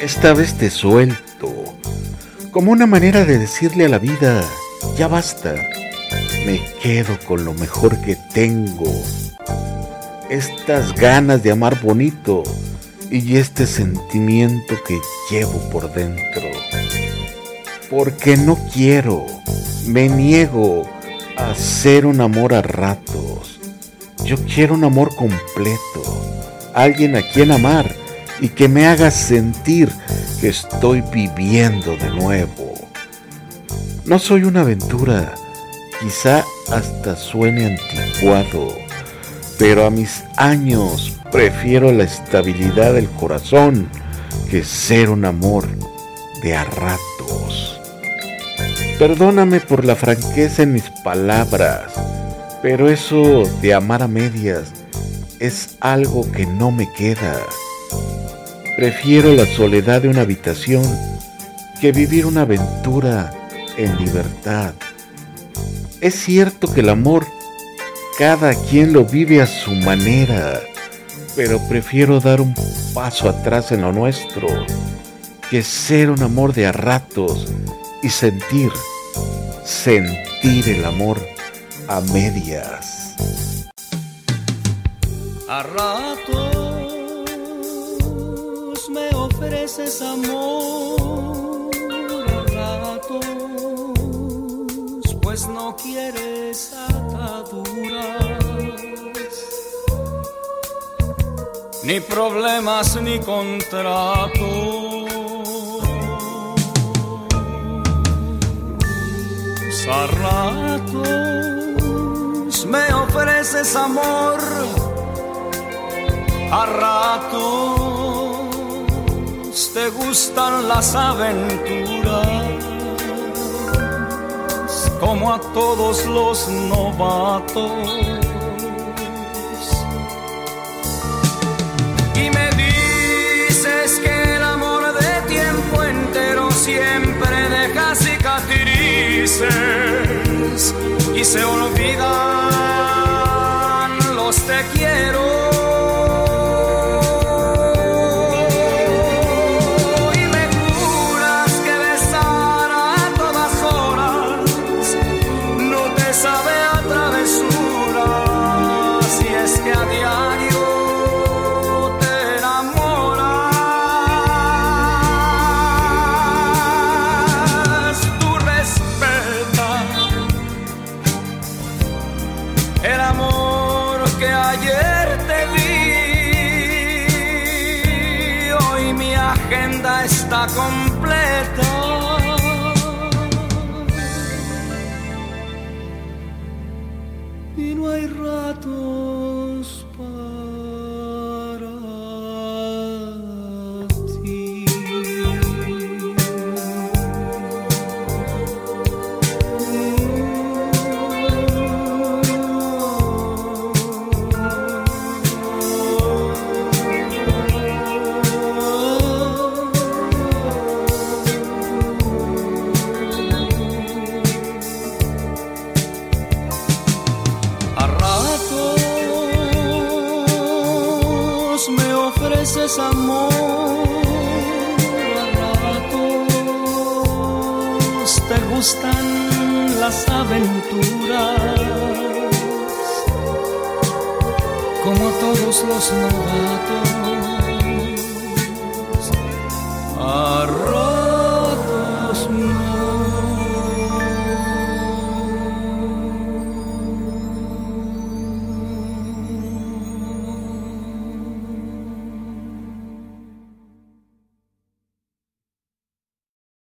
Esta vez te suelto, como una manera de decirle a la vida, ya basta, me quedo con lo mejor que tengo. Estas ganas de amar bonito y este sentimiento que llevo por dentro. Porque no quiero, me niego a hacer un amor a ratos. Yo quiero un amor completo, alguien a quien amar y que me haga sentir que estoy viviendo de nuevo. No soy una aventura, quizá hasta suene anticuado, pero a mis años prefiero la estabilidad del corazón que ser un amor de a ratos. Perdóname por la franqueza en mis palabras, pero eso de amar a medias es algo que no me queda. Prefiero la soledad de una habitación que vivir una aventura en libertad. Es cierto que el amor cada quien lo vive a su manera, pero prefiero dar un paso atrás en lo nuestro que ser un amor de a ratos y sentir, sentir el amor a medias. A me ofreces amor a ratos, pues no quieres ataduras, ni problemas ni contratos. A ratos me ofreces amor, a ratos te gustan las aventuras, como a todos los novatos. Y me dices que el amor de tiempo entero siempre deja cicatrices y se olvidan está completa. Y no hay ratos ofreces amor a ratos, te gustan las aventuras, como todos los novatos